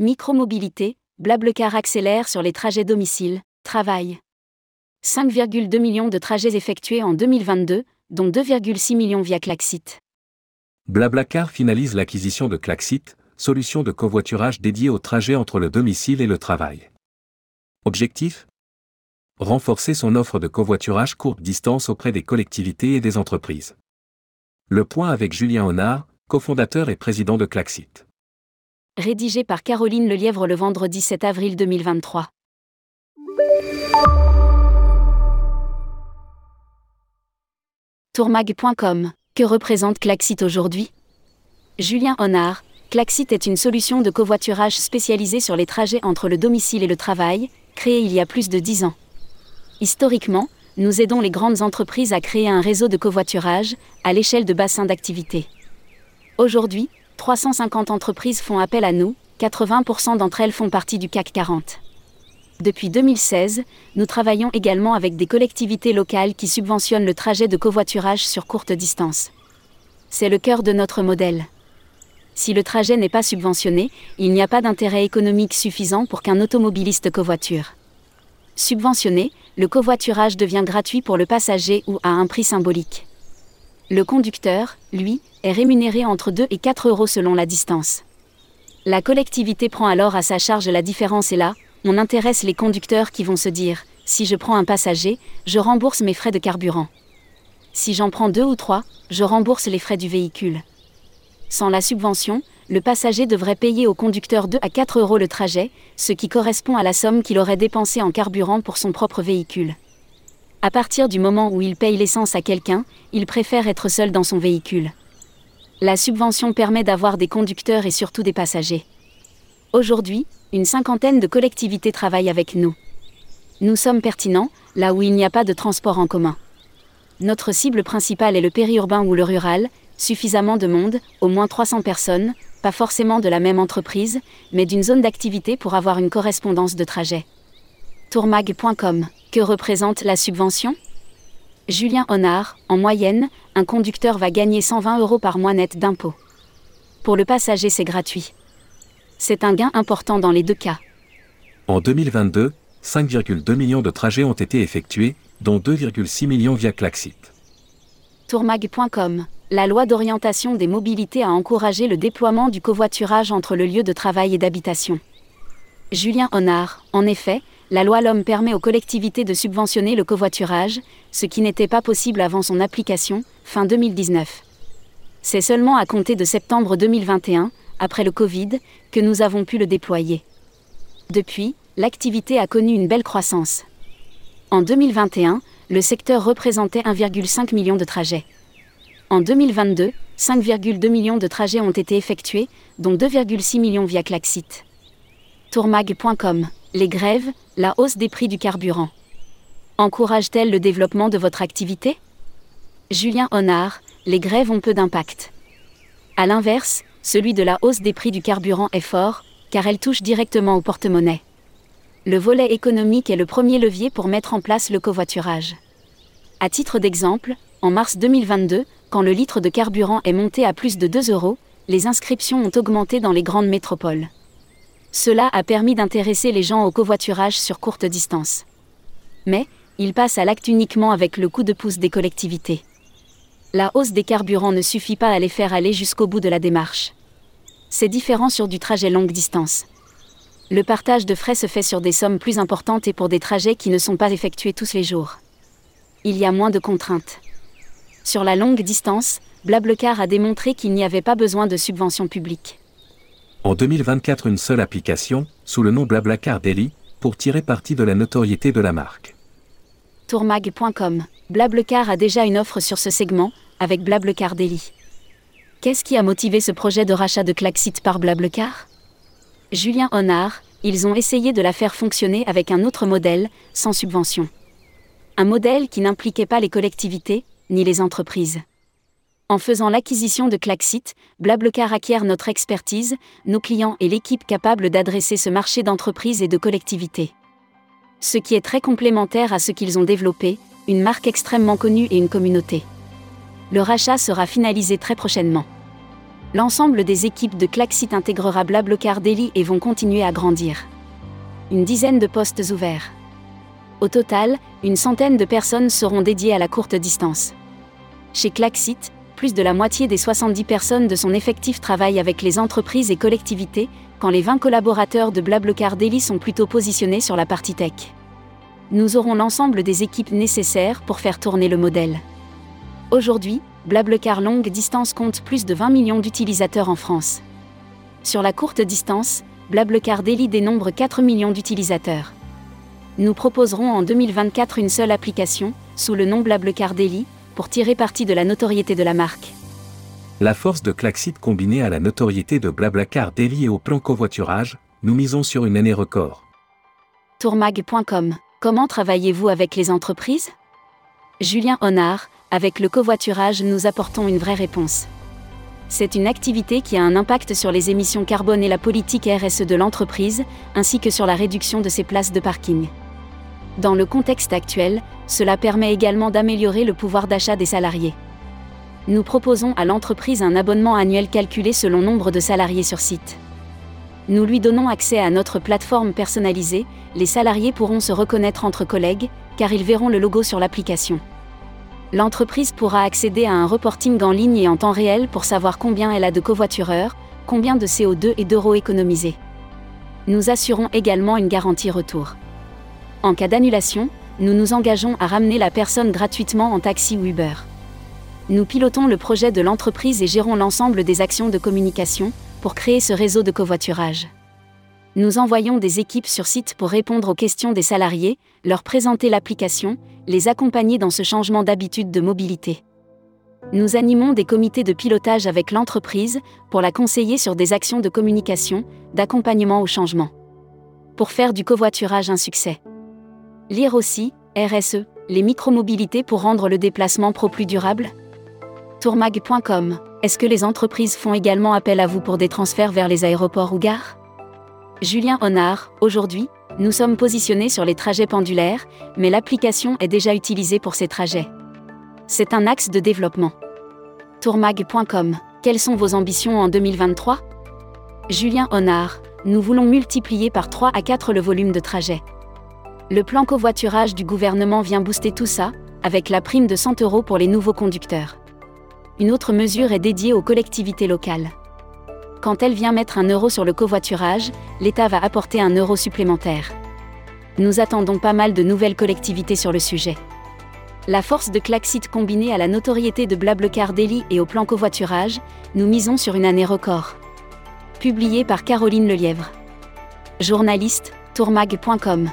Micromobilité, Blablecar accélère sur les trajets domicile, travail. 5,2 millions de trajets effectués en 2022, dont 2,6 millions via Klaxit. Blablacar finalise l'acquisition de Klaxit, solution de covoiturage dédiée au trajet entre le domicile et le travail. Objectif? Renforcer son offre de covoiturage courte distance auprès des collectivités et des entreprises. Le point avec Julien Honard, cofondateur et président de Klaxit rédigé par Caroline Lelièvre le vendredi 7 avril 2023. Tourmag.com Que représente Klaxit aujourd'hui? Julien Honard, Klaxit est une solution de covoiturage spécialisée sur les trajets entre le domicile et le travail, créée il y a plus de 10 ans. Historiquement, nous aidons les grandes entreprises à créer un réseau de covoiturage, à l'échelle de bassins d'activité. Aujourd'hui, 350 entreprises font appel à nous, 80% d'entre elles font partie du CAC 40. Depuis 2016, nous travaillons également avec des collectivités locales qui subventionnent le trajet de covoiturage sur courte distance. C'est le cœur de notre modèle. Si le trajet n'est pas subventionné, il n'y a pas d'intérêt économique suffisant pour qu'un automobiliste covoiture. Subventionné, le covoiturage devient gratuit pour le passager ou à un prix symbolique. Le conducteur, lui, est rémunéré entre 2 et 4 euros selon la distance. La collectivité prend alors à sa charge la différence et là, on intéresse les conducteurs qui vont se dire, si je prends un passager, je rembourse mes frais de carburant. Si j'en prends deux ou trois, je rembourse les frais du véhicule. Sans la subvention, le passager devrait payer au conducteur 2 à 4 euros le trajet, ce qui correspond à la somme qu'il aurait dépensée en carburant pour son propre véhicule. À partir du moment où il paye l'essence à quelqu'un, il préfère être seul dans son véhicule. La subvention permet d'avoir des conducteurs et surtout des passagers. Aujourd'hui, une cinquantaine de collectivités travaillent avec nous. Nous sommes pertinents, là où il n'y a pas de transport en commun. Notre cible principale est le périurbain ou le rural, suffisamment de monde, au moins 300 personnes, pas forcément de la même entreprise, mais d'une zone d'activité pour avoir une correspondance de trajet. Tourmag.com que représente la subvention? Julien Honard, en moyenne, un conducteur va gagner 120 euros par mois net d'impôts. Pour le passager, c'est gratuit. C'est un gain important dans les deux cas. En 2022, 5,2 millions de trajets ont été effectués, dont 2,6 millions via Klaxit. Tourmag.com La loi d'orientation des mobilités a encouragé le déploiement du covoiturage entre le lieu de travail et d'habitation. Julien Honard, en effet, la loi LOM permet aux collectivités de subventionner le covoiturage, ce qui n'était pas possible avant son application, fin 2019. C'est seulement à compter de septembre 2021, après le Covid, que nous avons pu le déployer. Depuis, l'activité a connu une belle croissance. En 2021, le secteur représentait 1,5 million de trajets. En 2022, 5,2 millions de trajets ont été effectués, dont 2,6 millions via Klaxit. Tourmag.com Les grèves, la hausse des prix du carburant. Encourage-t-elle le développement de votre activité? Julien Honard, les grèves ont peu d'impact. A l'inverse, celui de la hausse des prix du carburant est fort, car elle touche directement au porte-monnaie. Le volet économique est le premier levier pour mettre en place le covoiturage. À titre d'exemple, en mars 2022, quand le litre de carburant est monté à plus de 2 euros, les inscriptions ont augmenté dans les grandes métropoles. Cela a permis d'intéresser les gens au covoiturage sur courte distance. Mais, il passe à l'acte uniquement avec le coup de pouce des collectivités. La hausse des carburants ne suffit pas à les faire aller jusqu'au bout de la démarche. C'est différent sur du trajet longue distance. Le partage de frais se fait sur des sommes plus importantes et pour des trajets qui ne sont pas effectués tous les jours. Il y a moins de contraintes. Sur la longue distance, Blablecar a démontré qu'il n'y avait pas besoin de subventions publiques en 2024 une seule application, sous le nom Blablacar Daily, pour tirer parti de la notoriété de la marque. Tourmag.com Blablacar a déjà une offre sur ce segment, avec Blablacar Daily. Qu'est-ce qui a motivé ce projet de rachat de Klaxit par Blablacar? Julien Honard, ils ont essayé de la faire fonctionner avec un autre modèle, sans subvention. Un modèle qui n'impliquait pas les collectivités, ni les entreprises. En faisant l'acquisition de Klaxit, Blablecar acquiert notre expertise, nos clients et l'équipe capable d'adresser ce marché d'entreprise et de collectivités. Ce qui est très complémentaire à ce qu'ils ont développé, une marque extrêmement connue et une communauté. Le rachat sera finalisé très prochainement. L'ensemble des équipes de Klaxit intégrera Blablacar Daily et vont continuer à grandir. Une dizaine de postes ouverts. Au total, une centaine de personnes seront dédiées à la courte distance. Chez Klaxit, plus de la moitié des 70 personnes de son effectif travaillent avec les entreprises et collectivités, quand les 20 collaborateurs de Blablacar Daily sont plutôt positionnés sur la partie tech. Nous aurons l'ensemble des équipes nécessaires pour faire tourner le modèle. Aujourd'hui, Blablacar longue distance compte plus de 20 millions d'utilisateurs en France. Sur la courte distance, Blablacar Daily dénombre 4 millions d'utilisateurs. Nous proposerons en 2024 une seule application, sous le nom Blablacar Daily, pour tirer parti de la notoriété de la marque. La force de Klaxit combinée à la notoriété de Blablacar et au plan covoiturage, nous misons sur une année record. Tourmag.com Comment travaillez-vous avec les entreprises? Julien Honard, avec le covoiturage, nous apportons une vraie réponse. C'est une activité qui a un impact sur les émissions carbone et la politique RSE de l'entreprise, ainsi que sur la réduction de ses places de parking. Dans le contexte actuel, cela permet également d'améliorer le pouvoir d'achat des salariés. Nous proposons à l'entreprise un abonnement annuel calculé selon nombre de salariés sur site. Nous lui donnons accès à notre plateforme personnalisée, les salariés pourront se reconnaître entre collègues, car ils verront le logo sur l'application l'entreprise pourra accéder à un reporting en ligne et en temps réel pour savoir combien elle a de covoitureurs, combien de CO2 et d'euros économisés. Nous assurons également une garantie retour. En cas d'annulation, nous nous engageons à ramener la personne gratuitement en taxi ou Uber. Nous pilotons le projet de l'entreprise et gérons l'ensemble des actions de communication pour créer ce réseau de covoiturage. Nous envoyons des équipes sur site pour répondre aux questions des salariés, leur présenter l'application, les accompagner dans ce changement d'habitude de mobilité. Nous animons des comités de pilotage avec l'entreprise pour la conseiller sur des actions de communication, d'accompagnement au changement. Pour faire du covoiturage un succès. Lire aussi, RSE, les micromobilités pour rendre le déplacement pro plus durable? Tourmag.com Est-ce que les entreprises font également appel à vous pour des transferts vers les aéroports ou gares? Julien Honard, aujourd'hui, nous sommes positionnés sur les trajets pendulaires, mais l'application est déjà utilisée pour ces trajets. C'est un axe de développement. Tourmag.com Quelles sont vos ambitions en 2023 Julien Honard, nous voulons multiplier par 3 à 4 le volume de trajets. Le plan covoiturage du gouvernement vient booster tout ça, avec la prime de 100 euros pour les nouveaux conducteurs. Une autre mesure est dédiée aux collectivités locales quand elle vient mettre un euro sur le covoiturage, l'État va apporter un euro supplémentaire. Nous attendons pas mal de nouvelles collectivités sur le sujet. La force de Klaxit combinée à la notoriété de Blablacar Daily et au plan covoiturage, nous misons sur une année record. Publié par Caroline Lelièvre. Journaliste, tourmag.com.